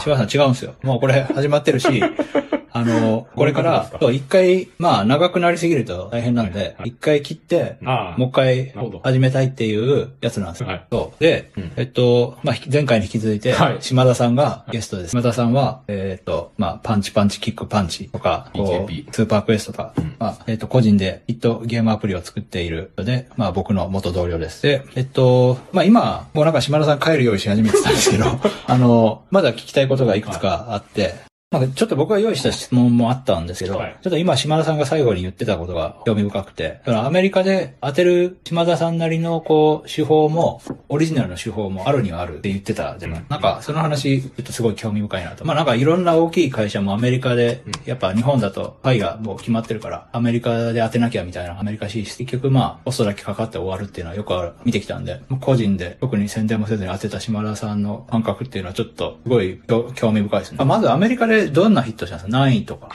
柴田さん違うんですよ。もうこれ始まってるし、あの、これから、一回、まあ長くなりすぎると大変なんで、一回切って。もう一回始めたいっていうやつなんですよ。う。で、うんえっと、まあ、ひ前回に引き続いて、はい島田さんがゲストです。島田さんは、えっと、まあ、パンチパンチキックパンチとか、こう、スーパークエストとか、まあ、えっと、個人でヒットゲームアプリを作っているので、まあ、僕の元同僚です。で、えっと、まあ、今、もうなんか島田さん帰る用意し始めてたんですけど、あの、まだ聞きたいことがいくつかあって、まあ、ちょっと僕が用意した質問もあったんですけど、はい。ちょっと今島田さんが最後に言ってたことが興味深くて、だからアメリカで当てる島田さんなりのこう手法も、オリジナルの手法もあるにはあるって言ってたじゃない、うん。なんかその話、ちょっとすごい興味深いなと。まあなんかいろんな大きい会社もアメリカで、やっぱ日本だとパイがもう決まってるから、アメリカで当てなきゃみたいなアメリカ進出、結局まあコストだけかかって終わるっていうのはよく見てきたんで、個人で特に宣伝もせずに当てた島田さんの感覚っていうのはちょっとすごい興興味深いですね。まあまずアメリカでどんなヒットしたんですか？何位とか？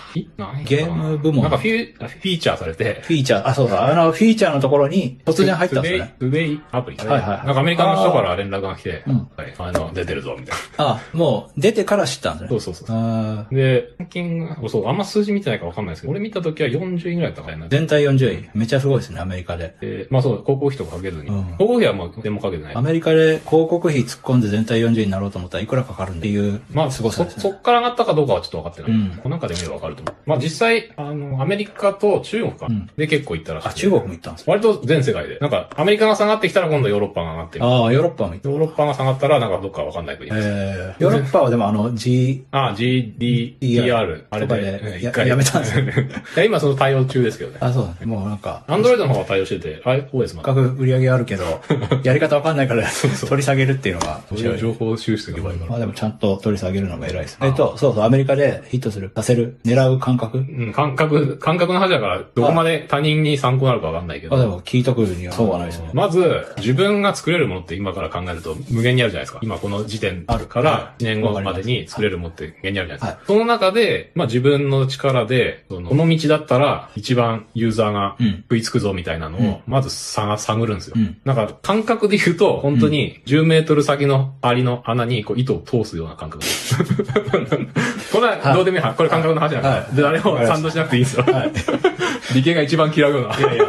ゲーム部門なんかフィーフィーチャーされて、フィーチャー、あ、そうだ、あの、フィーチャーのところに突然入ったんですよね。トゥデイアプリ。はいはいはいなんかアメリカの人から連絡が来て、うんはい、あの、出てるぞ、みたいな。あ、もう出てから知ったんですね。そうそうそう。で、ランキング、そう、あんま数字見てないからわかんないですけど、俺見た時は40位ぐらいだったからね。全体40位。めっちゃすごいですね、アメリカで。で、まあそう、広告費とかかけずに。うん広告費はまあ、全もかけてないア。メリカで広告費突っ込んで全体40位になろうと思ったらいくらかかるっていう、まあ、そ、すごさですね。そっから上がったかどうかはちょっと分かってない。うんこの中で見れば分かると思う。まあ実際、あの、アメリカと中国か。うんで結構行ったらしい。あ、中国も行ったんですか？割と全世界で。なんか、アメリカが下がってきたら今度ヨーロッパが上がってる。ああ、ヨーロッパも行った。ヨーロッパが下がったら、なんかどっかわかんない国。えー、ヨーロッパはでもあの G、あ、GDPR。あれで一回。やめたんですよ いや、今その対応中ですけどね。あ、そうだね。もうなんか、アンドロイドの方は対応してて、iOS ま価格売り上げあるけど、やり方わかんないから取り下げるっていうのが面白い。情報収集が弱いから。まあでもちゃんと取り下げるのが偉いです。えっと、そうそう、アメリカでヒットする、させる、狙う感覚？うん、感覚、感覚の話だから、どこまで他人に参考になるかわかんないけあ、でど。も聞いとくにはそうはないですね。まず、自分が作れるものって今から考えると無限にあるじゃないですか。今この時点あるから、1年後までに作れるものって無限にあるじゃないですか。はいその中で、まあ自分の力で、そのこの道だったら一番ユーザーがうん食いつくぞみたいなのを、まず探探るんですよ。うんなんか感覚で言うと、本当に10メートル先のアリの穴にこう糸を通すような感覚です。これはどうでもいい話。これ感覚の話だから。はいで、誰も賛同しなくていいんですよ。はい。理系が一番嫌うような。いやいや、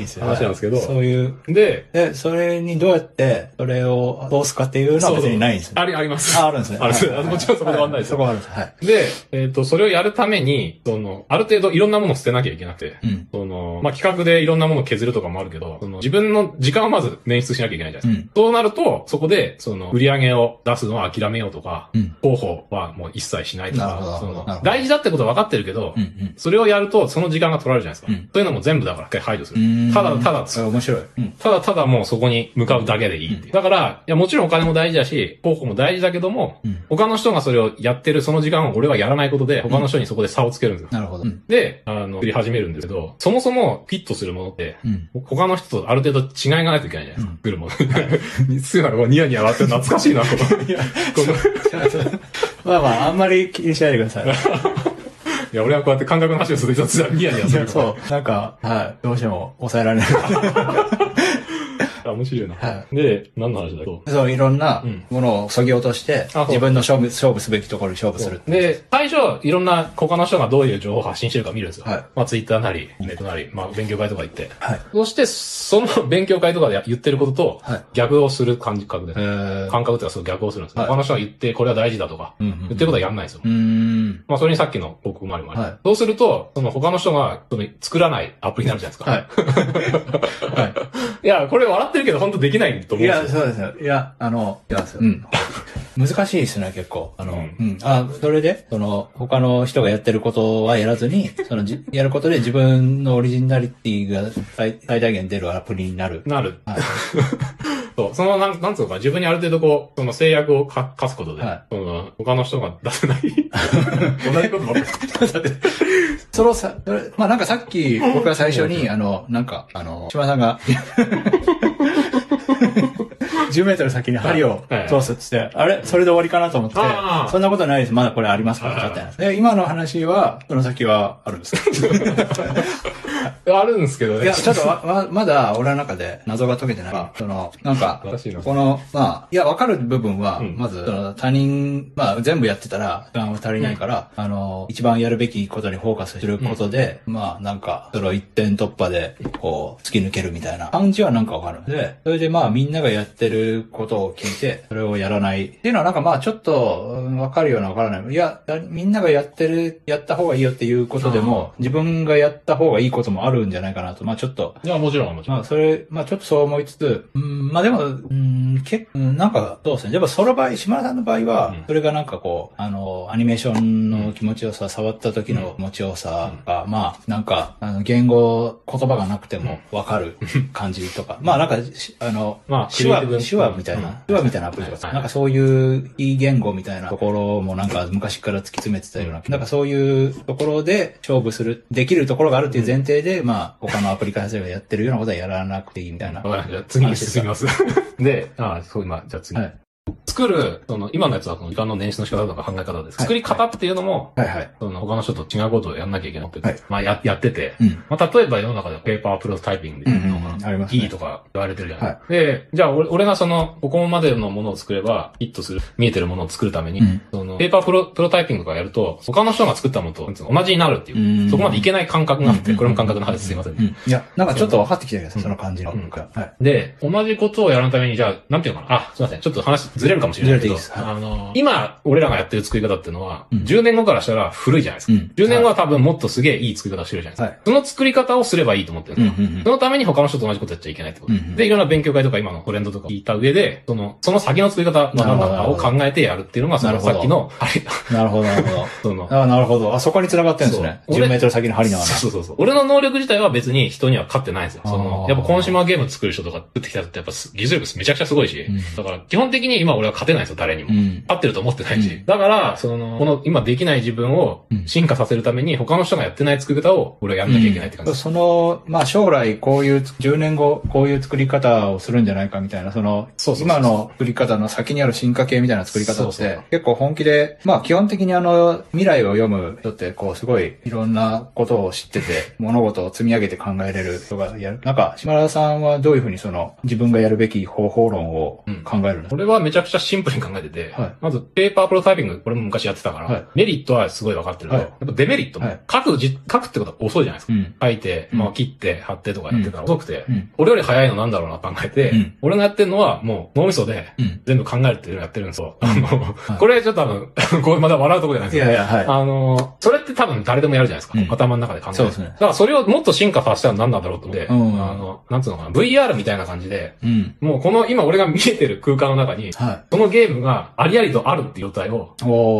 いいですよ。話なんですけどそういう、で、で、それにどうやって、それを通すかっていうのは別にないんですね。あり、あります。あ、あるんですね。あるんですはいもちろんそこで終わんないですよそこはあるんです。はい。で、えっ、と、それをやるために、その、ある程度いろんなものを捨てなきゃいけなくて、うん。その、まあ、企画でいろんなものを削るとかもあるけど、その、自分の時間をまず捻出しなきゃいけないじゃないですか。うん。そうなると、そこで、その、売り上げを出すのは諦めようとか、うん。広報はもう一切しないとか、その大事だってことは分かってるけど、うん。うん。それをやると、その時間が取られるじゃないですか。うんそういうのも全部だから一回排除する。うんただ、ただ、面白い。うん。ただただもうそこに向かうだけでいいっていう。だから、いやもちろんお金も大事だし、広報も大事だけども、うん他の人がそれをやってるその時間を俺はやらないことで、他の人にそこで差をつけるんですよ。なるほど。うん。で、あの、作り始めるんですけど、そもそもフィットするものって、うん。他の人とある程度違いがないといけないじゃないですか。作るもの。すぐなんかこうニヤニヤ笑ってる懐かしいな、この。このまあまあ、あんまり気にしないでください。いや、俺はこうやって感覚の話をすると、ニヤニヤする。そう。なんか、はい。どうしても抑えられない。あ面白いな。はで、何の話だっけ？そう、いろんなうんものを削ぎ落として、う自分の勝負、勝負すべきところに勝負する。で、最初、いろんな他の人がどういう情報を発信してるか見るんですよ。はいまあ、ツイッターなり、ネットなり、まあ、勉強会とか行って。はい。そして、その勉強会とかで言ってることとはい、逆をする感覚でえ。ー。感覚というか、その逆をするんですよ。はい他の人が言って、これは大事だとか、うんうん言ってることはやんないんですよ。うーん。まあ、それにさっきの報告もありもあり。はいそうすると、その他の人が、その作らないアプリになるじゃないですか。はい。はい。いや、これ笑ってるけど、本当できないと思いや、うんですよ。そうですよ。いや、あの、いや、うん。難しいですね、結構。あの、ううんん。あ、それで、その、他の人がやってることはやらずに、その、じやることで自分のオリジナリティが最最大限出るアプリになる。なる。はい。そう、その、なん、なんつうのか、自分にある程度こう、その制約をか課すことで、はいその、他の人が出せない。同じことばっかり。だってそのさ、それまあなんかさっき僕が最初に、あの、なんか、あの、島さんが、10メートル先に針をはい。通すっつって、あれ？それで終わりかなと思ってそんなことないです。まだこれありますから、はい。だってで、今の話は、その先はあるんですか？あるんですけどね。いや、ちょっとわ、わ、まだ俺の中で謎が解けてない。その、なんか、この、まあ、いや、わかる部分は、うんまず、その他人、まあ、全部やってたら、時間は足りないから、あの、一番やるべきことにフォーカスすることで、まあ、なんか、その一点突破で、こう、突き抜けるみたいな感じはなんかわかる。で、それでまあ、みんながやってることを聞いて、それをやらない。っていうのはなんかまあ、ちょっと、うんわかるようなわからない。いや、やみんながやってる、やった方がいいよっていうことでも、自分がやった方がいいこともあるんじゃないかなと、まあ、ちょっと、いや、もちろん、もちろん。まあ、それ、まあ、ちょっとそう思いつつ、うん、まあでも、うん、結構、なんか、そうですね。やっぱその場合、島田さんの場合は、うん。それがなんかこう、あの、アニメーションの気持ちよさ、触った時の気持ちよさが、まあ、なんか、あの、言語、言葉がなくてもわかる感じとか、まあなんか、しあの、まあ手話、手話みたいうん。な、手話みたいなアプリとかなんかそういういい言語みたいなところもなんか昔から突き詰めてたような、なんかそういうところで勝負する、できるところがあるっていう前提で、まあ、他のアプリ開発者がやってるようなことはやらなくていいみたいな。わかりました。次に進みます。で、ああ、そう、今、じゃあ次。はい作る、その、今のやつはこの時間の捻出の仕方とか考え方です。はい作り方っていうのも、はいはい。その、他の人と違うことをやんなきゃいけなくて、はいまあ、や、やってて、うん。まあ、例えば世の中でペーパープロトタイピングっていうのうんうんうんがありますねいいとか言われてるじゃないですか。で、じゃあ俺俺がその、ここまでのものを作れば、ヒットする、見えてるものを作るために、うんその、ペーパープロプロタイピングとかやると、他の人が作ったものと同じになるっていう、うんそこまでいけない感覚があって、うんこれも感覚の話ですいません。うん。いや、なんかちょっと分かってきてるけど、うんその感じの。うんはい。で、同じことをやるために、じゃあ、なんていうのかな。あ、すいません。ちょっと話ずれるかもしれないけど、はいあの、今、俺らがやってる作り方っていうのは、うん10年後からしたら古いじゃないですか。うん10年後は多分もっとすげえいい作り方をしてるじゃないですか。はいその作り方をすればいいと思ってるんですよ。うんうんうんそのために他の人と同じことやっちゃいけないってこと。うんうんで、いろんな勉強会とか今のトレンドとか聞いた上で、その、その先の作り方は何だかを考えてやるっていうのが、そのなるほどさっきの、あれ、なるほど、なるほど。その、ああ、なるほど。あ、そこに繋がってるんですね。そう俺10メートル先の針の穴。そうそうそう。俺の能力自体は別に人には勝ってないんですよ。そのやっぱコンシューマーゲーム作る人とか作ってきた人ってやっぱす技術力めちゃくちゃすごいし、んだから基本的に今俺は勝てないんですよ、誰にも。うん。合ってると思ってないし。うんだから、その、この今できない自分をうん進化させるために他の人がやってない作り方を俺はやんなきゃいけないって感じです。その、まあ将来こういう、10年後こういう作り方をするんじゃないかみたいな、その、そう今の作り方の先にある進化系みたいな作り方って、結構本気で、まあ基本的にあの、未来を読む人って、こうすごいいろんなことを知ってて、物事を積み上げて考えれる人がやる。なんか、島田さんはどういうふうにその、自分がやるべき方法論を考えるの、俺はめちゃくちゃシンプルに考えてて、はいまずペーパープロタイピング、これも昔やってたから、はいメリットはすごい分かってるけど、はいやっぱデメリットも、はい書くじ、書くってことは遅いじゃないですか。うん。書いて、うんまあ切って、貼ってとかやってたら遅くて、うん俺より早いのなんだろうなと考えて、うん俺がやってるのはもう脳みそでうん。全部考えるっていうのをやってるんですよ。あの、いこれちょっとあの、これまだ笑うとこじゃないですか。いやいや、はい。あの、それって多分誰でもやるじゃないですか。うん頭の中で考える。そうですねだからそれをもっと進化させたら何なんだろうと思って、うんあの、なんつうのかな、VR みたいな感じで、うん。もうこの今俺が見えてる空間の中に、はそのゲームがありありとあるっていう状態を、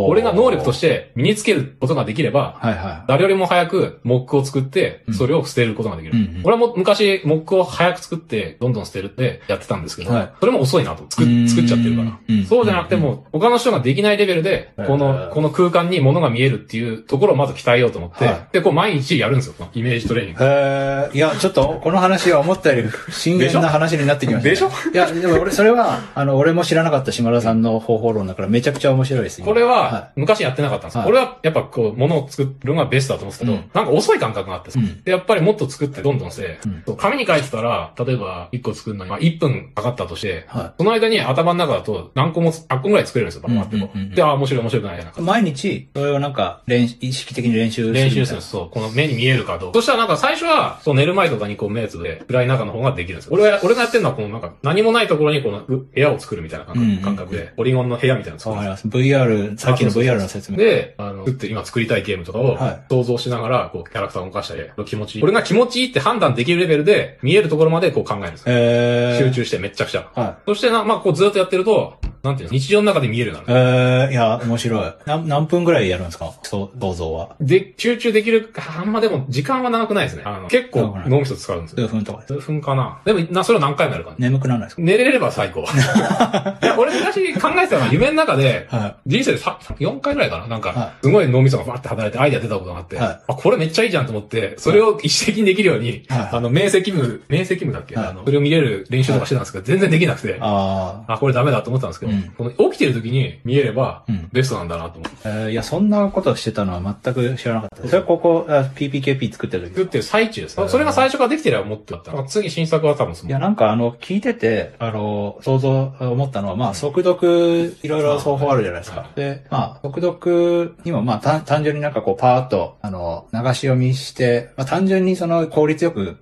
俺が能力として身につけることができれば、はいは誰よりも早くモックを作ってうん、それを捨てることができる。うんうん俺はも昔、モックを早く作って、どんどん捨てるってやってたんですけど、はいそれも遅いなと。作作っちゃってるから。うんそうじゃなくても、他の人ができないレベルで、はいこの、この空間に物が見えるっていうところをまず鍛えようと思って、はいで、こう毎日やるんですよ。イメージトレーニンい。グ。いや、ちょっと、この話は思ったより深淵な話になってきました、ね。でしょ？いや、でも俺、それは、あの、俺も知らなかった島田さんの方法論だからめちゃくちゃ面白いです。今これは、昔やってなかったんですよ。はい俺はやっぱこう、物を作るのがベストだと思ってたけど、うんなんか遅い感覚があってさ、うんで、やっぱりもっと作ってどんどんして、うん紙に書いてたら、例えば1個作るのに、まあ1分かかったとして、はその間に頭の中だと何個も、8個ぐらい作れるんですよ、てこう。うんうんうんで、ああ、面白い面白くないな。毎日、それをなんか、練意識的に練習する。練習するんです。そう。この目に見えるかどうか。そしたらなんか最初は、そう寝る前とかにこう目つぶで暗い中の方ができるんですよ。俺は、俺がやってるのはこのなんか何もないところにこの部屋を作るみたいな感うんうんうん覚感覚で、ポリゴンの部屋みたいなのを作わかります。VR、さっきの VR の説明。で、あの、作って今作りたいゲームとかをはい想像しながら、こう、キャラクターを動かしたり、気持ちいい。俺が気持ちいいって判断できるレベルで、見えるところまでこう考えるんですよ。えー、集中してめっちゃくちゃ。はそしてな、まあ、こうずっとやってると、なんていうの、日常の中で見える。なる。えー、いや、面白い。何何分ぐらいやるんですか？そう、銅像は。で、集中できる、あんまでも時間は長くないですね。あの結構脳みそ使うんですよ。数分とかです。数分かな。でも、な、それを何回もやるからね。眠くならないですか？寝れれば最高。俺昔考えてたのは夢の中で、は人生でさ4回ぐらいかな。なんかは、すごい脳みそがバーって働いてアイデア出たことがあって、はい。あ、これめっちゃいいじゃんと思って、それを一時的にできるように、はい。あの、明晰夢、明晰夢だっけ、はい。あの、それを見れる練習とかしてたんですけど、全然できなくて、い。あこれダメだと思ってたんですけど、うん。この起きてる時に見えればうん、ベストなんだなと思って。えーいや、そんなことしてたのは全く知らなかった。それここ、あ PPKP 作ってる時作ってる最中です。それが最初からできてればもっとだったら、次新作は多分その。いや、なんかあの、聞いてて、あの、想像、思ったのは、まあ、速読、いろいろ双方あるじゃないですか。で、まあ、速読にも、まあ、単単純になんかこう、パーッと、あの、流し読みして、まあ、単純にその、効率よく、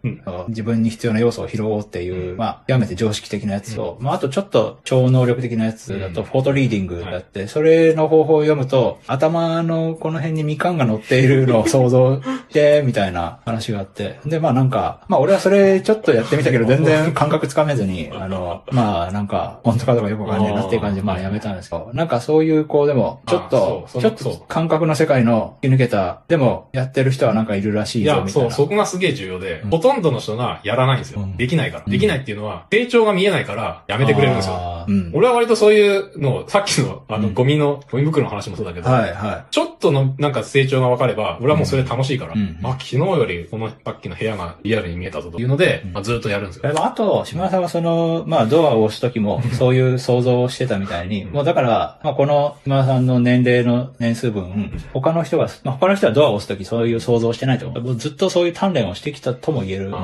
自分に必要な要素を拾おうっていう、まあ、極めて常識的なやつと、まあ、あとちょっと超能力的なやつだと、うん。フォトリーディングだって、それの方法を読むと、頭のこの辺にみかんが乗っているのを想像して、みたいな話があって。で、まあなんか、まあ俺はそれちょっとやってみたけど、全然感覚つかめずに、あの、まあなんか、本当かどうかよくわかんなっていう感じで、まあやめたんですけど、なんかそういうこうでも、ちょっとちょっそのと感覚の世界の突き抜けた、でもやってる人はなんかいるらしいぞ、みたいな。そこがすげえ重要で、うんほとんどの人がやらないんですよ。うんできないから。うんできないっていうのは、成長が見えないから、やめてくれるんですよ。俺は割とそういうのを、さっきの、あの、うんゴミの、ゴミ袋の話もそうだけど、はい、はちょっとの、なんか成長が分かれば、俺はもうそれ楽しいから、うんあ、昨日より、この、さっきの部屋がリアルに見えたぞというので、うんまあ、ずっとやるんですよ。い。あと、島田さんはその、まあ、ドアを押すときも、そういう想像をしてたみたいに、もうだから、まあ、この島田さんの年齢の年数分、他の人が、まあ、他の人はドアを押すときそういう想像をしてないと思う。ずっとそういう鍛錬をしてきたとも言えるんで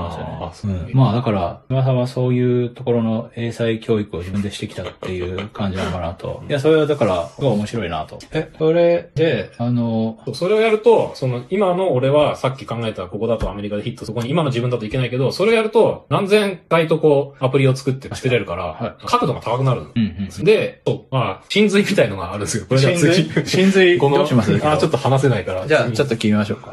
すよね。うん。まあ、だから、島田さんはそういうところの英才教育を自分でしてきたっていう感じなのかなと。いや、それはだから、すごい面白いなと。え、それで、あの、それをやると、その、今の俺はさっき考えたここだとアメリカでヒット、そこに今の自分だといけないけど、それをやると、何千回とこう、アプリを作って捨てれるから、は角度が高くなるの。うんうん。で、そうまあ、真髄みたいのがあるんですよ。これじゃ。真髄？この、どうしますあ、ちょっと話せないから。じゃあ、ちょっと。と聞いてみましょうか。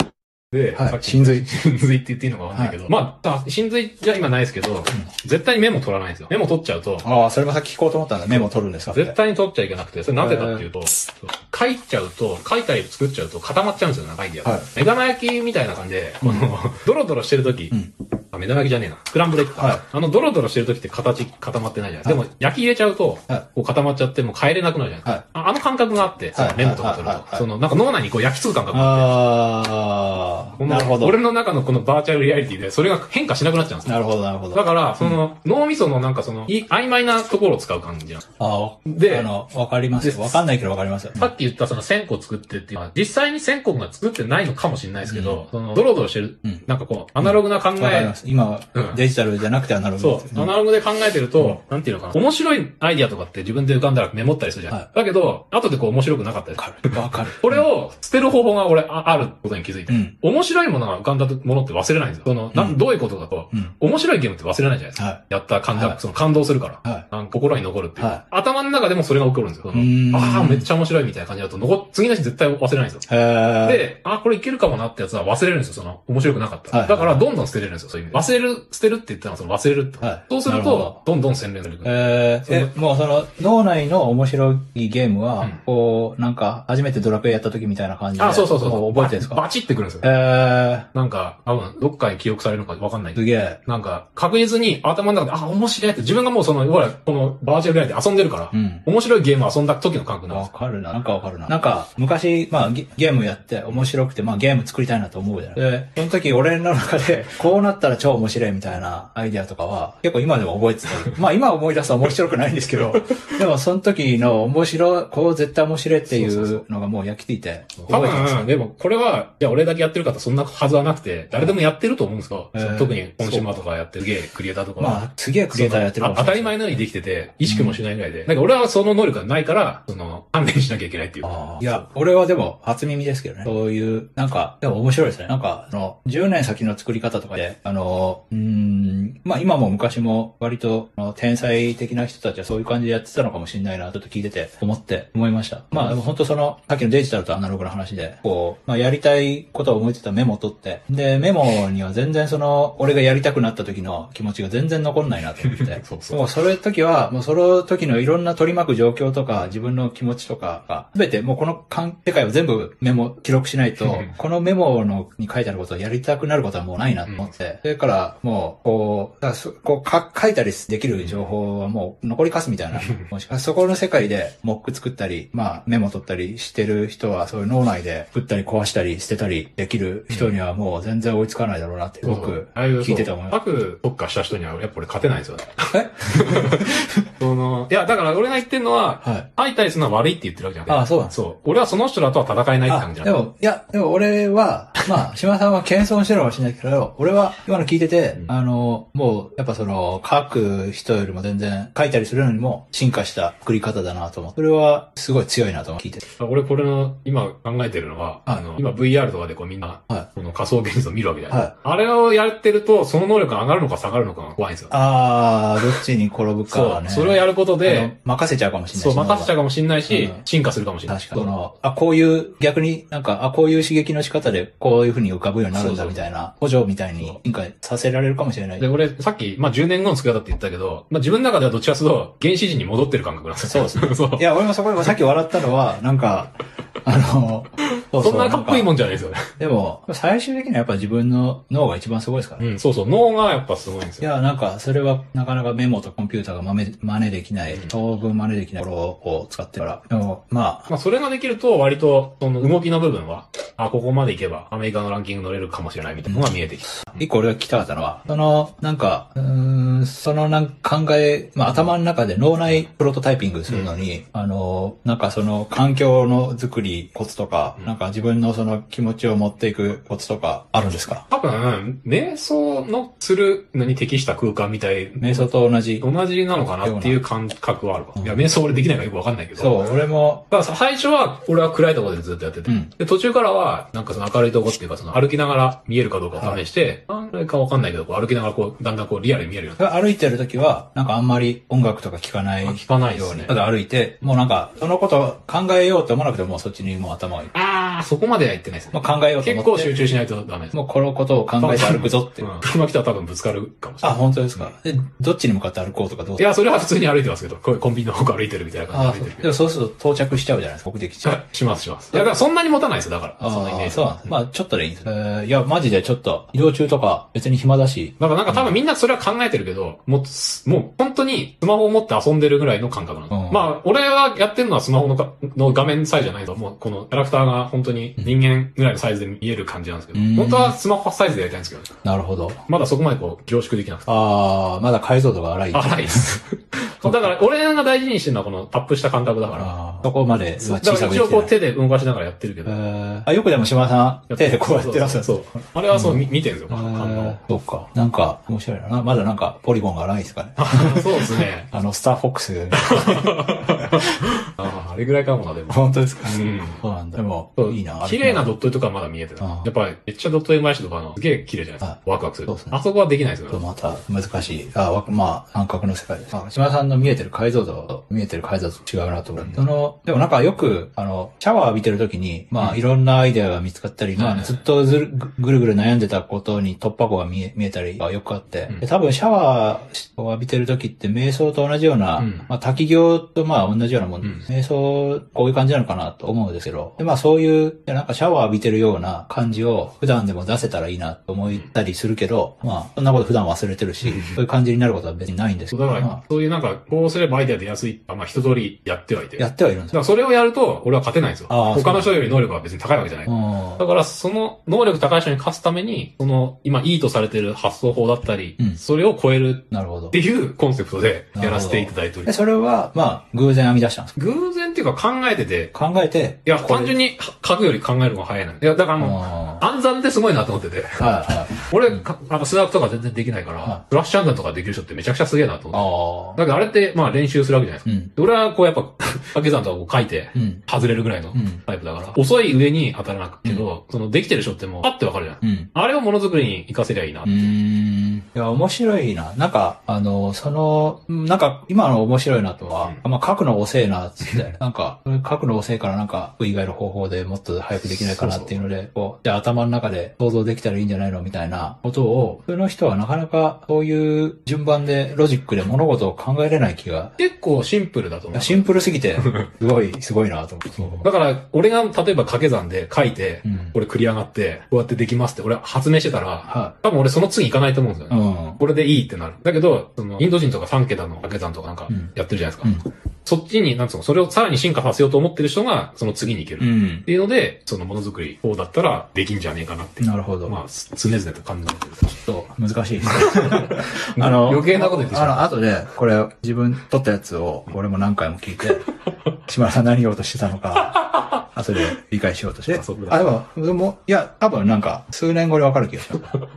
で、はい真髄真髄って言っていいのかわかんないけど。はいまあ、あ真髄じゃ今ないですけど、絶対にメモ取らないんですよ。メモ取っちゃうと、ああ、それもさっき聞こうと思ったんだ。メモ取るんですか？絶対に取っちゃいけなくて、それなんでかっていうと、書いちゃうと、書いたり作っちゃうと固まっちゃうんですよ、長いでやつ。はい目玉焼きみたいな感じで、この、ドロドロしてる時、んあ、目玉焼きじゃねえな。スクランブルエッグか。はい。あの、ドロドロしてる時って形固まってないじゃない、でも、焼き入れちゃうと、はい。こう固まっちゃって、もう帰れなくなるじゃない、はい。ああの感覚があって、そのメモとか取ると、はい。はい。はい。はいその、なんか脳内にこう焼き付く感覚があって、ああ、このなるほど。俺の中のこのバーチャルリアリティで、それが変化しなくなっちゃうんですよ。なるほど、なるほど。だから、その、脳みそのなんかその、い曖昧なところを使う感じなん。ですああ、であの、わかりますよ。わかんないけどわかりますよ。さっき言ったその1000個作ってっていうのは、実際に1000個が作ってないのかもしれないですけど、その、ドロドロしてる、うん。なんかこう、アナログな考えわかりま、す。今うん、デジタルじゃなくてアナログそう、アナログで考えてると、なんていうのかな、面白いアイディアとかって自分で浮かんだらメモったりするじゃん。はいだけど、後でこう面白くなかったりする。わかる。わかる。これを捨てる方法が俺ああることに気づいて、うん面白いものが浮かんだものって忘れないんですよ。その、なうんどういうことかと、うん面白いゲームって忘れないじゃないですか。はやった感覚、はいその感動するから。はい心に残るっていう、はい頭の中でもそれが起こるんですよ。ああ、めっちゃ面白いみたいな感じだと、残次の日絶対忘れないんですよ。で、あ、これいけるかもなってやつは忘れるんですよ。その、面白くなかった。はいだから、どんどん捨てれるんですよ。そういう意味で。忘れる、捨てるって言ったのは、その忘れるって。はいそうすると、どんどん洗練される。えー、え、もうその、脳内の面白いゲームは、うんこう、なんか、初めてドラクエやった時みたいな感じで。あ、そうそうそう。こ覚えてるんですか？ババチってくるんですよ。えなんか、多分、どっかに記憶されるのかわかんないー、すげえ。なんか、確実に頭の中で、あ、面白いって、自分がもうその、ほら、このバーチャルリアリティ遊んでるから、うん。面白いゲームを遊んだ時の感覚なんでわすよ。かるな。なんかわかるな。なんか、昔、まあゲ、ゲームやって面白くて、まあゲーム作りたいなと思うじゃない。で、その時俺の中で、こうなったら超面白いみたいなアイディアとかは、結構今でも覚えてたり。まあ今思い出すと面白くないんですけど、でもその時の面白い、こう絶対面白いっていうのがもう焼き付いて、多覚えてます分、でも、これは、じゃあ俺だけやってるかとそんなはずはなくて、誰でもやってると思うんですよ。えー特にコンシューマーとかやってるゲー、クリエイターとかは。まあ、すげえクリエイターやってる当たり。前のようにできてて、意識もしないぐらいで。だけど俺はその能力がないから、その、鍛錬しなきゃいけないっていう。いや、俺はでも初耳ですけどね。そういう、なんか、でも面白いですね。なんか、あの、10年先の作り方とかで、あの、ん、まあ今も昔も割と、天才的な人たちはそういう感じでやってたのかもしれないな、ちょっと聞いてて、思って、思いました。まあでも本当その、さっきのデジタルとアナログの話で、こう、まあやりたいことを思いついたメモを取って、で、メモには全然その、俺がやりたくなった時の気持ちが全然残んないなと思って。そうそうもうそれ時は、もうその時のいろんな取り巻く状況とか、自分の気持ちとかが、すべてもうこの感世界を全部メモ、記録しないとうん、このメモのに書いてあることをやりたくなることはもうないなと思って、それかからもう、こう、こうか書いたりできる情報はもう残りかすみたいな。もしか そこの世界でモック作ったり、まあメモ取ったりしてる人は、そういう脳内で作ったり壊したり捨てたりできる人にはもう全然追いつかないだろうなって、僕、聞いてた思います。各特化した人には、やっぱ俺勝てないんですよね。え その、いや、だから俺が言ってるのは、はい。相対するのは悪いって言ってるわけじゃなくて。あそうなんそう。俺はその人らとは戦えないって感じじゃなくて。でも、いや、でも俺は、まあ、島さんは謙遜してるかもしれないけど、俺は今の聞いてて、うんあの、もう、やっぱその、書く人よりも全然、書いたりするのにも進化した作り方だなと思う。それは、すごい強いなと思って聞いてて。俺これの、今考えてるのは、あの、今 VR とかでこうみんな、はいこの仮想現実を見るわけじゃない、はいあれをやってると、その能力が上がるのか下がるのかが怖いんですよ。あー、どっちに転ぶかそう。はね。それをやることで、任せちゃうかもしれないそう、し任せちゃうかもしれないし、うん進化するかもしれない。確かに。その、あ、こういう、逆になんか、あ、こういう刺激の仕方で、こういう風に浮かぶようになるんだそうそうみたいな、補助みたいに進化させられるかもしれない。で、俺、さっき、まあ、10年後の作り方って言ったけど、まあ、自分の中ではどっちかというと、原始人に戻ってる感覚なんですよ。そうですね そうい。や、俺もそこでさっき笑ったのは、なんか、あの、そうそんなかっこいいもんんじゃないですよね。でも、最終的にはやっぱ自分の脳が一番すごいですからね。うん、そうそう。脳がやっぱすごいんですよ。いや、なんか、それはなかなかメモとコンピューターが真似真似できない、当分真似できないところを使ってるから。でも、まあ、まあ、それができると、割と、その動きの部分は、あ、ここまで行けば、アメリカのランキング乗れるかもしれないみたいなのが見えてきた。一個俺が聞きたかったのは、その、なんか、うーん、そのなんか考え、まあ頭の中で脳内プロトタイピングするのに、あの、なんかその環境の作りコツとか、うん。なんか自分のその気持ちを持っていくコツとかあるんですか？多分、瞑想のするのに適した空間みたい、瞑想と同じ。同じなのかなっていう感覚はあるわ。いや、瞑想俺できないからよくわかんないけど。そう、俺も、だから最初は、俺は暗いところでずっとやってて、うん。で、途中からは、なんかその明るいとこっていうか、その歩きながら見えるかどうかを試して、何回かわかんないけど、こう歩きながらこう、だんだんこう、リアルに見えるようになっ歩いてる時は、なんかあんまり音楽とか聞かないあ聞かないですねように。ただ歩いて、もうなんか、そのこと考えようと思わなくても、もうそっちにもう頭がいく。あー、そこまでは言ってないですね。もう考えようと思って。結構集中しないとダメです。もうこのことを考えて歩くぞって。うん。車来たら多分ぶつかるかもしれあ、ない。本当ですか？で、どっちに向かって歩こうとかどういや、それは普通に歩いてますけど、こうコンビニの方歩いてるみたいな感あじで歩いてるけでもそうすると到着しちゃうじゃないですか。目的地。ど。しますします。いや、だからそんなに持たないですよ、だから。そのイメーああ、ジ。そうなんです。まあ、ちょっとでいいんです。えーいや、マジでちょっと、移動中とか、別に暇だし、だからなんか多分みんなそれは考えてるけど、もうす、もう本当にスマホを持って遊んでるぐらいの感覚なの。うんまあ、俺はやってるのはスマホのかの画面サイズじゃないと、もうこのキャラクターが本当に人間ぐらいのサイズで見える感じなんですけど、うん本当はスマホサイズでやりたいんですけど、なるほど。まだそこまでこう凝縮できなくて。ああ、まだ解像度が荒い。荒いです。だから俺が大事にしてるのはこのタップした感覚だから。そこまで小だから一応こうさくできてない。手で動かしながらやってるけど。えーあよくでも島さん、手でこうやってらっしゃる。そう。あれはそう、み見てるんですよ、そうか。なんか、面白いな。まだなんか、ポリゴンが荒いですかね。そうですね。あの、スターフォックス。ああれぐらいかもな、でも。本当ですか？うん。そうなんだ。でもいいな。綺麗なドット絵とかまだ見えてない。ああやっぱり、めっちゃドット絵上手い人とかの、すげえ綺麗じゃないですか。ワクワクする。そうですねあそこはできないですよと。また難しい。あわまあ、感覚の世界です。あ島田さんの見えてる解像度と見えてる解像度違うなと思う。その、でもなんかよく、あの、シャワー浴びてる時に、まあ、いろんなアイデアが見つかったり、まあ、ずっとずるぐぐるぐる悩んでたことに突破口が見え見えたりがよくあって、うんで多分シャワーを浴びてる時って瞑想と同じような、うんまあ、滝行とまあ同じようなもん、うん瞑想、こういう感じなのかなと思うんですけど、でまあそういう、なんかシャワー浴びてるような感じを普段でも出せたらいいなと思ったりするけど、まあ、そんなこと普段忘れてるし、そういう感じになることは別にないんですけど、だからま、そういうなんか、こうすればアイデア出やすい。まあ、一通りやってはいて。あ、やってはいるんですよ。だからそれをやると、俺は勝てないんですよ。他の人より能力は別に高いわけじゃない。うんだから、その能力高い人に勝つために、その、今いいとされてる発想法だったり、うんそれを超えるなるほどって。いうコンセプトでやらせていただいておりで、ます。それは、まあ、偶然編み出したんですか？偶然っていうか考えてて、考えて、いや、単純に書くより考えるのが早いの。いや、だからもう、あ暗算ってすごいなと思ってて。ーはいはい。俺、かあの、数学とか全然できないから、はフラッシュ暗算とかできる人ってめちゃくちゃすげえなと思って。ああ。だからあれって、まあ練習するわけじゃないですか。うん。で俺はこうやっぱ、掛け算とかこう書いて、うん。外れるぐらいのうんタイプだから、遅い上に当たらなくけど、そのできてる人ってもう、パッてわかるじゃん。うん。あれをものづくりに活かせりゃいいな。うーん。いや、面白いな。なんか、あの、その、うんなんか、今の面白いなとは、まあ、書くの遅えな、つって。なんか、書くの遅えからなんか、以外の方法でもっと早くできないかなっていうので、こう、じゃあ頭の中で想像できたらいいんじゃないのみたいなことを、普通の人はなかなかそういう順番でロジックで物事を考えれない気が、結構シンプルだと思う。シンプルすぎて、すごい、すごいなと思って。だから、俺が例えば掛け算で書いて、うんこれ繰り上がって、こうやってできますって俺発明してたら、は多分俺その次行かないと思うんですよい。うね。ん。これでいいってなる。だけど、その、インド人とか3桁の掛け算とかなんかうんやってるじゃないですか。うん。そっちに、なんつうの、それをさらに進化させようと思ってる人が、その次に行ける。っうん。ていうので、そのものづくり、こうだったらできんじゃねえかなって。なるほど。まあ、す常々と感じてる。ちょっと難しいですね。あの、余計なこと言ってしまうあの、後で、これ、自分撮ったやつを、俺も何回も聞いて、島田さん何言おうとしてたのか、後で理解しようとして。あでも、でも、いや、多分なんか、数年後でわかる気がす。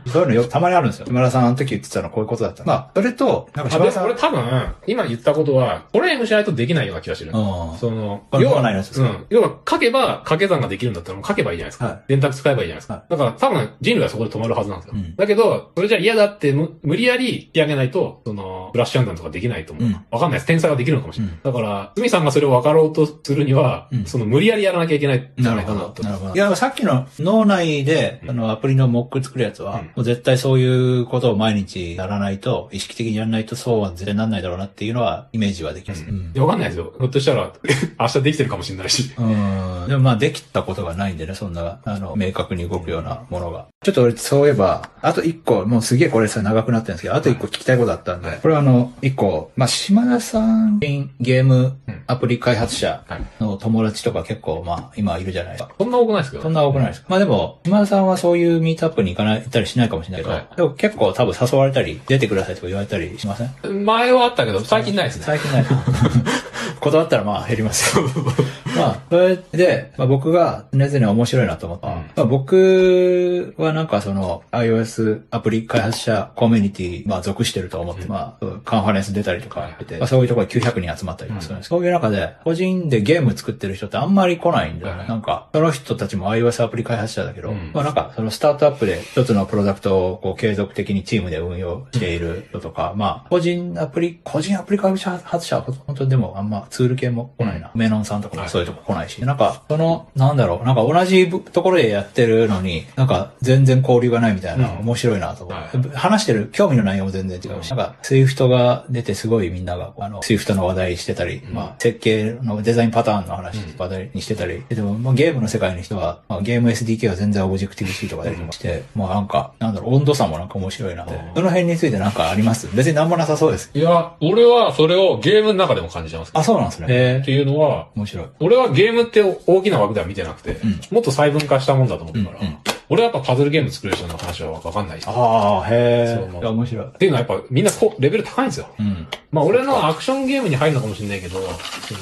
そういうのよ、たまにあるんですよ。島田さんあの時言ってたのはこういうことだった。まあ、それと、なんか島田さん、俺多分、今言ったことは、トレーニングしないとできないような気がしてる。うんその、これ要は、うん。要は、書けば掛け算ができるんだったら書けばいいじゃないですか。はい電卓使えばいいじゃないですか。はいだから多分人類はそこで止まるはずなんですよ。うんだけど、それじゃ嫌だってむ無理やり引き上げないと、その、ブラッシュアンダンとかできないと思う。うんわかんないです。天才はできるのかもしれない。だから、スミさんがそれを分かろうとするには、うんその無理やりやらなきゃいけないんじゃなるほど。ないかなと。なるほど。いや、さっきの脳内で、あの、アプリのモック作るやつは、うんもう絶対そういうことを毎日やらないと、意識的にやらないとそうは絶対なんないだろうなっていうのは、イメージはできます。うんいや、わかんないですよ。ひょっとしたら、明日できてるかもしれないし。うん。でもまあ、できたことがないんでね、そんな、あの、明確に動くようなものが。ちょっと俺、そういえば、あと一個、もうすげえこれさ、長くなってるんですけど、あと一個聞きたいことあったんで、はいこれはあの、一個、まあ、島田さん、ゲームうんアプリ開発者はいの友達とか結構、まあ、今いるじゃないですか。そんな多くないですけど。そんな多くないですか、まあでも、島田さんはそういうミートアップに行かない、行ったりしないかもしれないけど、はいでも結構多分誘われたり、出てくださいとか言われたりしません？前はあったけど、最近ないですね。最近ない。断ったらまあ減りますよ。まあ、それで、まあ僕が常々面白いなと思ったうんまあ僕はなんかその iOS アプリ開発者コミュニティ、まあ属してると思って、まあカンファレンス出たりとかしてて、まあそういうところに900人集まったりもするんです、そういう中で、個人でゲーム作ってる人ってあんまり来ないんだよね。はいなんか、その人たちも iOS アプリ開発者だけど、うん。まあなんかそのスタートアップで一つのプロダクトをこう継続的にチームで運用している人とか、まあ個人アプリ、個人アプリ開発者は本当にでもあんまツール系も来ないな。メノンさんとかもそういうとこ来ないし、なんかその、なんだろう、なんか同じところでやってるのに、なんか全然交流がないみたいな、うん。面白いなと思って、は話してる興味の内容も全然違うし、なんか Swift が出てすごいみんなが、あの、 Swift の話題してたり、うん。まあ設計のデザインパターンの話、話題にしてたり、でも、まあ、ゲームの世界の人は、まあ、ゲーム SDK は全然オブジェクティブ C とかでもして、まあなんか、なんだろう、温度差もなんか面白いなって。うんその辺についてなんかあります？別になんもなさそうです。いや、俺はそれをゲームの中でも感じてます。あ、そうなんですね。へっていうのは、面白い。俺はゲームって大きな枠では見てなくて、んもっと細分化したもんだと思ってるから、うんうん俺はやっぱパズルゲーム作れる人の話はわかんないああ、へそうえ。いや、面白い。ていうのはやっぱみんなこうレベル高いんですよ。うん。まあ俺のアクションゲームに入るのかもしれないけど、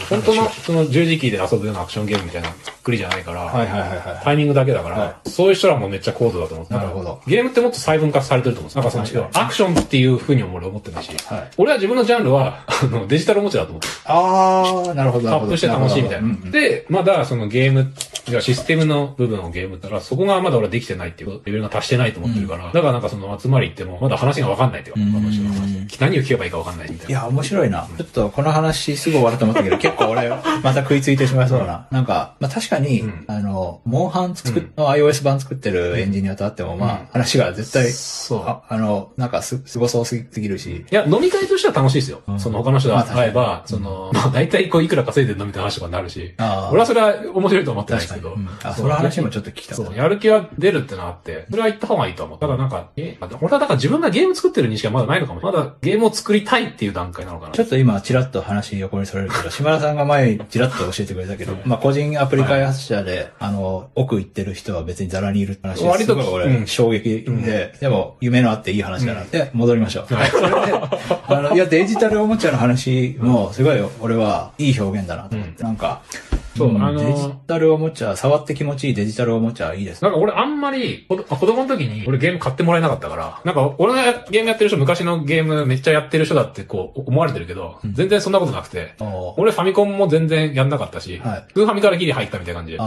本当のその十字キーで遊ぶようなアクションゲームみたいな作りじゃないから、はいはいはいはい。タイミングだけだから、はそういう人らもめっちゃ高度だと思って。なるほどゲームってもっと細分化されてると思うんですなんかそのアクションっていう風にも俺思ってないし、はい俺は自分のジャンルはあのデジタルおもちゃだと思ってる。ああ、なるほど、なるほど。アップして楽しいみたいな。るほどうんうんで、まだそのゲーム、じゃあシステムの部分をゲームったら、そこがまだ俺はできてないっていうレベルが達してないと思ってるから、だからなんかその集まり行っても、まだ話がわかんないっていうか、話何を聞けばいいかわかんないみたいな。いや、面白いな。ちょっとこの話すぐ終わると思ったけど、結構俺、また食いついてしまいそうな。なんか、まあ確かに、うん。あの、モンハン作っ、の iOS 版作ってるエンジニアとあっても、まあ、話が絶対、そう。ああの、なんかす、すごそうすぎるし。いや、飲み会としては楽しいですよ。うん。その他の人が会えば、その、まあ大体こういくら稼いでるのみたいな話とかになるし、俺はそれは面白いと思ってないですけど。あ、その話もちょっと聞きたかそう、った。やる気は出るってのはあって、それは言った方がいいと思う。ただなんか、え、俺はだから自分がゲーム作ってる認識はまだないのかも。まだゲームを作りたいっていう段階なのかな。ちょっと今、ちらっと話横にそれるけど、島田さんが前、ちらっと教えてくれたけど、まあ、個人アプリ開発者で、あの、奥行ってる人は別にザラにいるって話割と俺、うん衝撃で、でも、夢のあっていい話だなって、戻りましょう。はい。それで、あの、いや、デジタルおもちゃの話も、すごい、俺はいい表現だなと思って、なんか、そう、ん。あのデジタルおもちゃ、触って気持ちいいデジタルおもちゃいいですね。なんか俺あんまり、子子供の時に俺ゲーム買ってもらえなかったから、なんか俺がゲームやってる人、昔のゲームめっちゃやってる人だってこう思われてるけど、全然そんなことなくて、俺ファミコンも全然やんなかったし、はい。スーファミからギリ入ったみたいな感じで、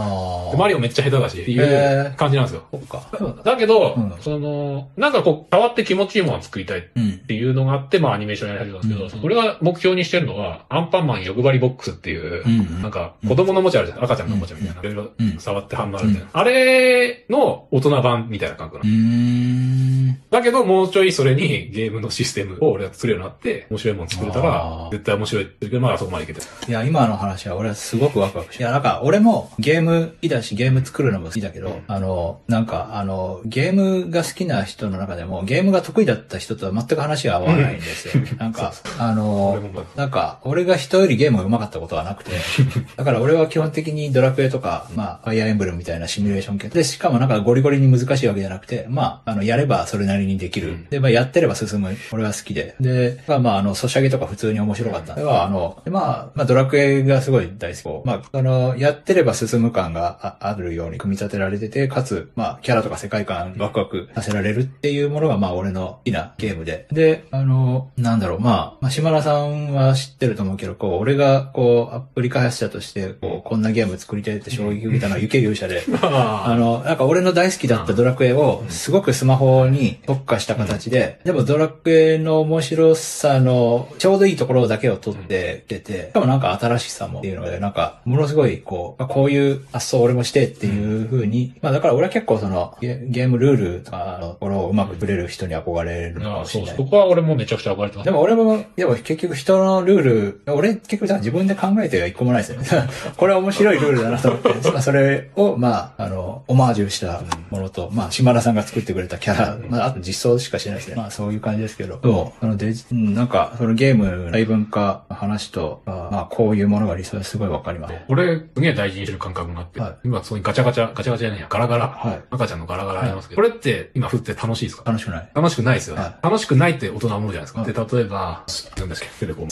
マリオめっちゃ下手だしっていへうー感じなんですよ。そっか。だ。けど、うん。その、なんかこう、変わって気持ちいいものを作りたいっうん。ていうのがあって、まあアニメーションやり始めたんですけど、うん。俺が目標にしてるのは、アンパンマン欲張りボックスっていう、うん。なんか子供子のおもちゃあるじゃん。赤ちゃんのおもちゃみたいな。いろいろうん触って反応あるみたいな。あれの大人版みたいな感覚なうの。だけど、もうちょいそれにゲームのシステムを俺が作れるようになって、面白いもの作れたあらー、絶対面白いって言うけど、まだそこまでいけてる。いや、今の話は俺はすごくワクワクして。いや、なんか俺もゲーム好きだし、ゲーム作るのも好きだけど、うんあの、なんか、あの、ゲームが好きな人の中でも、ゲームが得意だった人とは全く話が合わないんですよ。なんか、あ俺のなんか、俺が人よりゲームが上手かったことはなくて、だから俺は基本的にドラクエとか、まあ、ファイアーエンブレムみたいなシミュレーション系で、しかもなんかゴリゴリに難しいわけじゃなくて、まあ、あの、やればそれなりにできる。うんで、まあ、やってれば進む。俺は好きで。で、まあ、まあ、あの、ソシャゲとか普通に面白かった。では、あの、でまあ、まあ、ドラクエがすごい大好き。まあ、あの、やってれば進む感がああるように組み立てられてて、かつ、まあ、キャラとか世界観ワクワクさせられるっていうものが、まあ、俺の好きなゲームで。で、あの、なんだろう、まあ、まあ、島田さんは知ってると思うけど、こう、俺が、こう、アプリ開発者として、こう、こんなゲーム作りたいって衝撃を受けたのは、ゆけ勇者で、あの、なんか俺の大好きだったドラクエを、すごくスマホに特化した形で、でもドラクエの面白さの、ちょうどいいところだけを取って出て、しかもなんか新しさもっていうので、なんか、ものすごい、こう、こういう発想俺もしてっていう風に、まあだから俺は結構その、ゲゲームルールとかのところをうまく作れる人に憧れるのかああ、そう、もしれないそ。こは俺もめちゃくちゃ憧れてます。でも俺も、でも結局人のルール、俺結局自分で考えては一個もないですよね。これは面白いルールだなと思って、まあそれを、まあ、あの、オマージュしたものと、まあ島田さんが作ってくれたキャラ、まああと実装しかしないですね。まあそういう感じですけど、そう、あのデジ、うんなんかそのゲーム細分化の話と、まあまあこういうものが理想ですごいわかります。俺、すげえ大事にしてる感覚があって、はい今そこにガチャガチャ、ガチャガチャじゃないや、ガラガラ、はい赤ちゃんのガラガラありますけど、これって今振って楽しいですか？楽しくない。楽しくないですよね、は楽しくないって大人は思うじゃないですか。はいで、例えば、なんですけど、テレコム。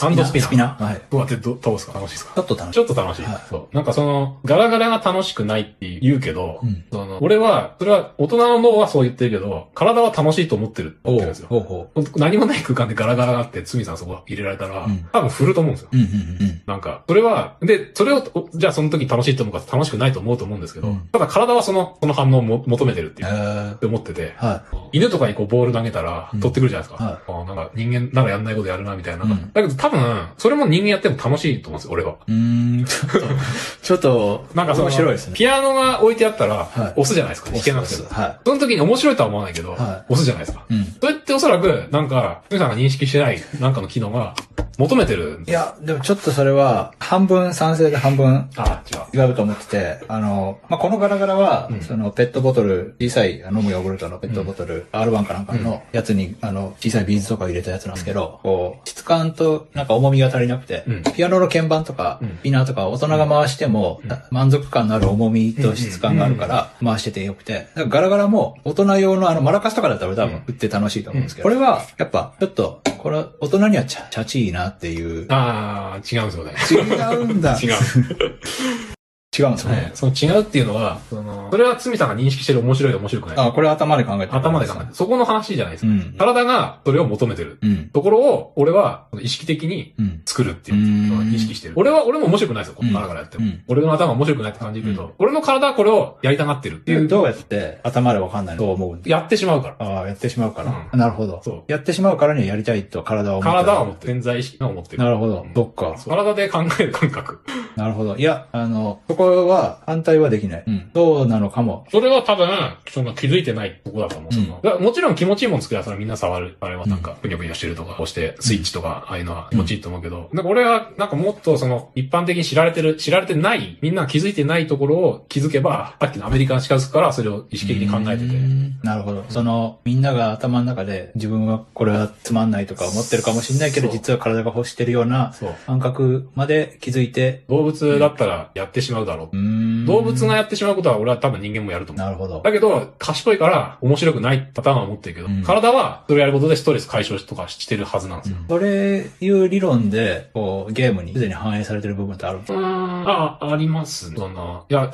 ハンドスピナー。スピナーはい。どうやってど倒すか楽しいですか？ちょっと楽しい。ちょっと楽しい。はいそう。なんかその、ガラガラが楽しくないって言うけど、うんその、俺は、それは、大人の脳はそう言ってるけど、体は楽しいと思ってるって言ってるんですよ。ほう何もない空間でガラガラがあって、つみさんそこ入れられたら、うん多分振ると思うんですよ。う。うんうんうんなんか、それは、で、それを、おじゃあその時楽しいと思うか楽しくないと思うと思うんですけど、うんただ体はその、その反応をも求めてるってうん。いう、えって思ってて、ー、は犬とかにこうボール投げたらうん取ってくるじゃないですか。はいあなんか人間ならやんないことやるなみたいな。うんだけど多分、それも人間やっても楽しいと思うんですよ、俺は。い。うーん、ちょっと、なんかその、面白いですね。ピアノが置いてあったら、はい押すじゃないですか。弾けなくてその時に面白いとは思わないけど、は押すじゃないですか。い。うん。それっておそらく、なんか、ふみさんが認識してない、なんかの機能が求めてる。いや、でもちょっとそれは、半分賛成で半分あ、違う。違うと思ってて、あの、まあ、このガラガラは、うんそのペットボトル、小さい飲むヨーグルトのペットボトル、R1 かなんかのやつに、あの、小さいビーズとかを入れたやつなんですけど、こう、質感となんか重みが足りなくて、うんピアノの鍵盤とか、うんピナーとか大人が回しても、満足感のある重みと質感があるから、回しててよくて、ガラガラも大人用のあのマラカスとかだったら多分売って楽しいと思うんですけど、これは、やっぱ、ちょっと、これ大人にはチャチャチいなっていう、あー、違うんですよね。違うんだ。違う。違うんですね。その違うっていうのは、その、それはつみさんが認識してる面白い面白くない。あ、これ頭で考えてる頭で考えて。そこの話じゃないですか。うん体がそれを求めてる。うん。ところを、俺は意識的にうん。作るっていう意識してる。俺は、俺も面白くないですよ、このガラガラやっても。うん俺の頭が面白くないって感じるけど、俺の体はこれをやりたがってるっていう、どうやって頭でわかんないと思うやってしまうから。ああ、やってしまうから。うなるほど。そうやってしまうからにはやりたいと体は思ってる体は思ってる。潜在意識が思ってる。なるほどうん。そっか。体で考える感覚。なるほど。いや、あの、そこは反対はできない。うん。どうなのかも。それは多分、その気づいてないとこだと思う。うんもちろん気持ちいいもの作ればそれはみんな触る。あれはなんか、ぷにょぷにょしてるとか、こうしてスイッチとか、ああいうのは気持ちいいと思うけど、なんか俺はなんかもっとその一般的に知られてる、知られてない、みんなが気づいてないところを気づけば、さっきのアメリカに近づくからそれを意識的に考えてて。うんなるほど。その、みんなが頭の中で自分はこれはつまんないとか思ってるかもしれないけど、実は体が欲してるような。感覚まで気づいて、動物だったらやってしまうだろう。うん動物がやってしまうことは俺は多分人間もやると思う。なるほど。だけど、賢いから面白くないパターンは持ってるけど、うん体はそれをやることでストレス解消とかしてるはずなんですよ。それいう理論で、こう、ゲームにすでに反映されてる部分ってあるんですかあ、ありますね。その、いや、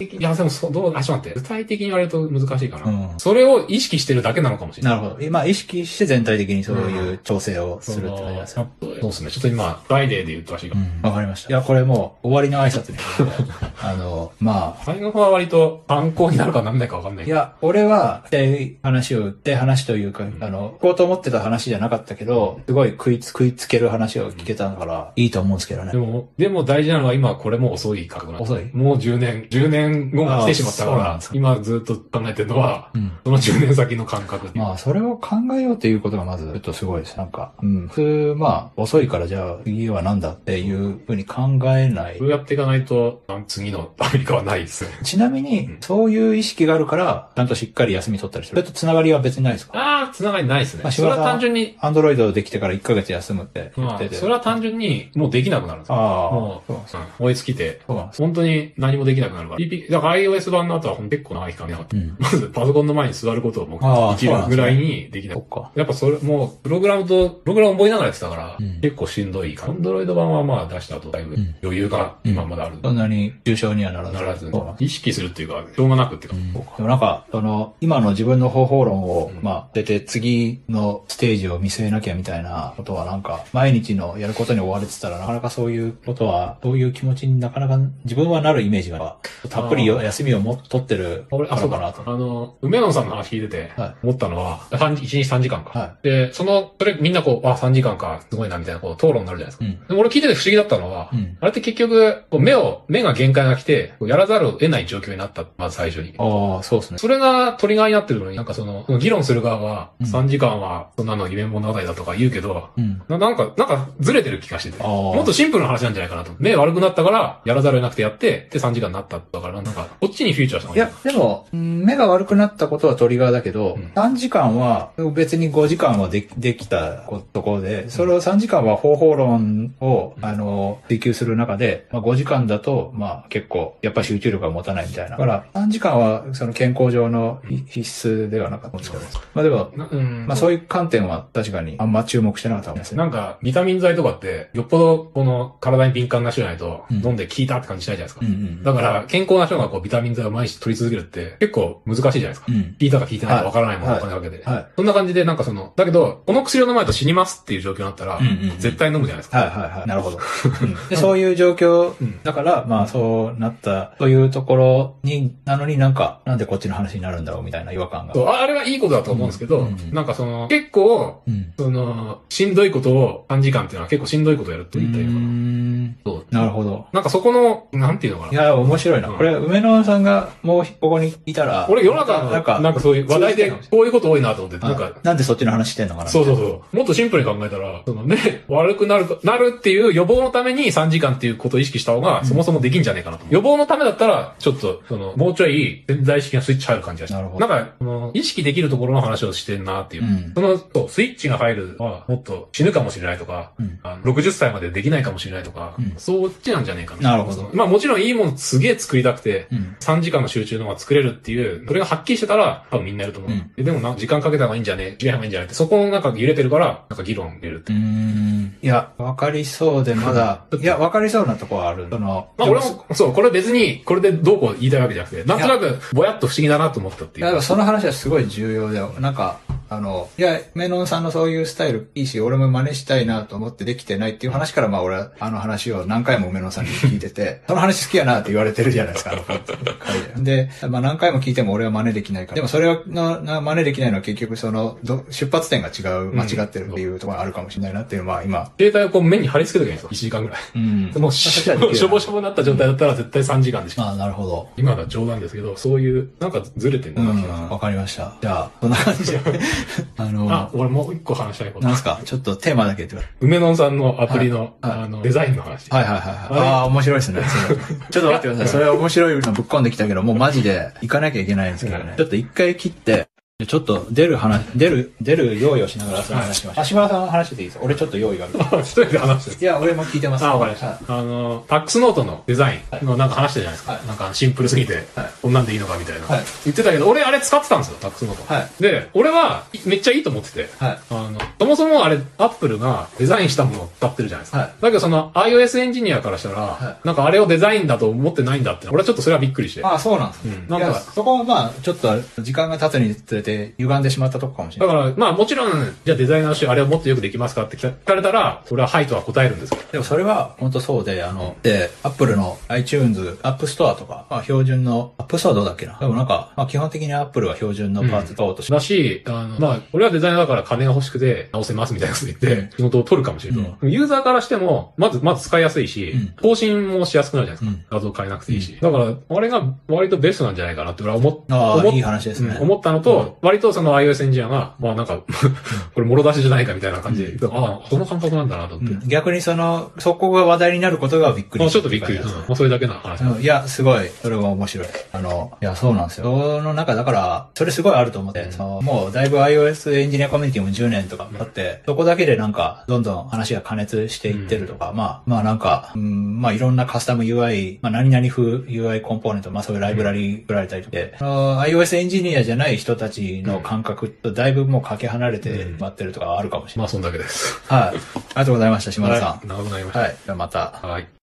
いや、でもそう、どう、あ、ちょっと待って。具体的に言われると難しいかな。うんそれを意識してるだけなのかもしれな。ないるほど。まあ、意識して全体的にそういう調整をするって感じなんですね。そうですね。ちょっと今、フライデーで言ったらしいかう。んわかりました。いや、これもう、終わりの挨拶に。あの、まあ、最後は割と参考になるかなんないかわかんないいや、俺は、って話を、って話というか、あの、聞こうと思ってた話じゃなかったけど、すごい食いつ、食いつける話を聞けたから、いいと思うんですけどねで。も、でも大事なのは今これも遅い覚悟遅い？もう10年、10年後が来てしまったから今ずっと考えてるのは、うん。その10年先の感覚まあ、それを考えようっていうことがまず、ちょっとすごいです。なんか、うん。普通、まあ、遅いからじゃあ、次は何だっていうふうに考えないそう。やっていかないと、あ次のアメリカはないですね。ちなみに、そういう意識があるから、ちゃんとしっかり休み取ったりする。それとつながりは別にないですか？ああ、つながりないですね。まあそれは単純に、アンドロイドできてから1ヶ月休むって言まあってて。それは単純にもうできなくなるんですよ。ああ、もう、そうなんですうん燃え尽きて、本当に何もできなくなるから。PP、だから iOS 版の後は結構長い期間なかった。うん。まずパソコンの前に座ることをもうできるぐらいにできな。か。やっぱそれ、もう、プログラムと、プログラム覚えながらやってたから、うん結構しんどいか。アンドロイド版はまあ出した後だいぶうん余裕が今まである。そんなに重症にはならず。ならず意識するっていうか、しょうがなくっていうか、すでもなんか、その、今の自分の方法論を、うんまあ、出て次のステージを見据えなきゃみたいなことはなんか、毎日のやることに追われてたら、なかなかそういうことは、そういう気持ちになかなか自分はなるイメージが、たっぷり休みをも取ってるからそうかなと。あの、梅野さんの話聞いててはい、思ったのは、三1日3時間か。はで、その、それみんなこう、あ、3時間か、すごいな、みたいな、こう、討論になるじゃないですか。うん。でも俺聞いてて不思議だったのは、うんあれって結局、こう目を、目が限界が来て、やらざるを得ない状況になった、まず最初に。ああ、そうですね。それがトリガーになってるのに、なんかその、議論する側は、うん3時間は、そんなの夢物語だとか言うけど、うん。ななんか、なんかずれてる気がしてて。もっとシンプルな話なんじゃないかなと。目悪くなったから、やらざるを得なくてやって、で3時間になった。だから、なんか、こっちにフィーチャーした方いや、でも、うん目が悪くなったことはトリガーだけど、うん3時間は別に5時間はでできたところで、それを3時間は方法論を、あの、追求する中で、まあ、5時間だと、まあ結構、やっぱ集中力が持たないみたいな。だから、3時間はその健康上の必必須ではなかったんですけど、まあでも、なうん。まあそういう観点は確かにあんま注目してなかったかもしれな。んか、ビタミン剤とかって、よっぽど、この、体に敏感な人じゃないと、うん飲んで効いたって感じしないじゃないですか。うんうん。だから、健康な人がこう、ビタミン剤を毎日取り続けるって、結構難しいじゃないですか。うん。効いたか効いてないか分からないものお金かけて。はい。そんな感じで、なんかその、だけど、この薬を飲まないと死にますっていう状況になったら、うんうんうん絶対飲むじゃないですか。はいはいはい。なるほど。うんでそういう状況うんだから、まあそうなった、というところに、なのになんか、なんでこっちの話になるんだろうみたいな違和感が。ああれはいいことだと思うんですけど、うんうんなんかその、結構、うん。その、しんどいことを短時間っていうのは結構しんどいことをやるとう言ったらいいのかな。なるほど。なんかそこの、なんていうのかな。いや、面白いな。うんこれ、梅野さんがもうここにいたら、俺世の中の、なんか、なんかそういう話題でこういうこと多いなと思って、なんか、なんでそっちの話してんのかなそうそうそう。もっとシンプルに考えたら、その目悪くなるか、なるっていう予防のために3時間っていうことを意識した方が、そもそもできんじゃねえかなと。予防のためだったら、ちょっと、その、もうちょい潜在意識がスイッチ入る感じがして。なるほどなんか、その、意識できるところの話をしてんなっていう。うんその、そう、スイッチが入るは、もっと死ぬかもしれないとか、うんあの60歳までできないかもしれないとか、うんそっちなんじゃねえかな。なるほどまあもちろんいいものすげえ作りたくて、うん。3時間の集中のが作れるっていう、それがはっきりしてたら、多分みんなやると思う。うんででもな、時間かけた方がいいんじゃねえ、時間がいいんじゃないって、そこのなんか揺れてるから、なんか議論入れるってうーん。いや、わかりそうで、まだ、いや、わかりそうなとこはある。その、まあ俺も、そう、これ別に、これでどうこう言いたいわけじゃなくて、なんとなく、ぼやっと不思議だなと思ったっていう。いや、その話はすごい重要だよ。なんか、あの、いや、メノンさんのそういうスタイルいいし、俺も真似したいなと思ってできてないっていう話から、まあ俺はあの話を何回もメノンさんに聞いてて、その話好きやなって言われてるじゃないですか、あの回で。で、まあ何回も聞いても俺は真似できないから。でもそれをのな真似できないのは結局その、ど出発点が違う、間違ってるっていうところがあるかもしれないなっていうまあ今、携帯をこう目に貼り付けときゃいいんですよ。1時間ぐらい。うん。もうし、ょぼしょぼになった状態だったら絶対3時間でしか。ああ、なるほど。今のは冗談ですけど、そういう、なんかずれてるん、わかりました。じゃあ、そんな感じで。あの、あ、俺もう一個話したいことなん。すか？ちょっとテーマだけ言ってください。梅野さんのアプリの、はいはいあの、デザインの話。はいはいはいはい。ああー、面白いですね。ちょっと待ってください。それ面白いのぶっ込んできたけど、もうマジで行かなきゃいけないんですけどね。ちょっと一回切って、ちょっと出る話、出る、出る用意をしながらその話しましょう。足村さんの話でいいですか俺ちょっと用意がある。一人で話してる。いや、俺も聞いてます。あ、わかりました。はいあの、タックスノートのデザインのなんか話してたじゃないですか。はいなんかシンプルすぎて、はいこんなんでいいのかみたいな。はい言ってたけど、俺あれ使ってたんですよ、タックスノート。はいで、俺はめっちゃいいと思ってて、はい。あの、そもそもあれ、アップルがデザインしたものを使ってるじゃないですか。はいだけどその iOS エンジニアからしたら、はなんかあれをデザインだと思ってないんだって、俺はちょっとそれはびっくりして。ああ、そうなんです。うんなんかそこはまあ、ちょっと時間が経つにつれて歪んでしまったとこかもしれない。だから、まあもちろん、じゃあデザイナーとしてあれをもっとよくできますかって聞かれたら、俺ははいとは答えるんですけど。でもそれは本当そうで、あの、で、Apple の iTunes、App Store とか、まあ標準の、App Store どうだっけな？でもなんか、まあ基本的に Apple は標準のパーツ買おうとして、だし、あの、まあ、俺はデザイナーだから金が欲しくて直せますみたいなこと言って、仕事を取るかもしれない。うユーザーからしても、まず、まず使いやすいし、うん更新もしやすくなるじゃないですか。うん画像変えなくていいし。だから、あれが割とベストなんじゃないかなって俺は思っああ、思っいい話ですね。うん思ったのと、割とその iOS エンジニアが、まあなんか、これもろ出しじゃないかみたいな感じで、ああ、その感覚なんだなと思って。うん逆にその、そこが話題になることがびっくり。まあちょっとびっくり。ですまあそれだけの話。うん。いや、すごい、それは面白い。あの、いや、そうなんですよ。その中、だから、それすごいあると思って、そのもうだいぶ iOS エンジニアコミュニティも10年とか経って、そこだけでなんか、どんどん話が加熱していってるとか、まあ、まあなんか、うん、まあいろんなカスタム UI、まあ何々風 UI コンポーネント、まあそういうライブラリ作られたりとか。で、その iOS エンジニアじゃない人たちの感覚とだいぶもうかけ離れてしまってるとかあるかもしれない。まあそんだけです。はい。ありがとうございました、島田さん。はい長くなりました。はい。じゃあまた。はい。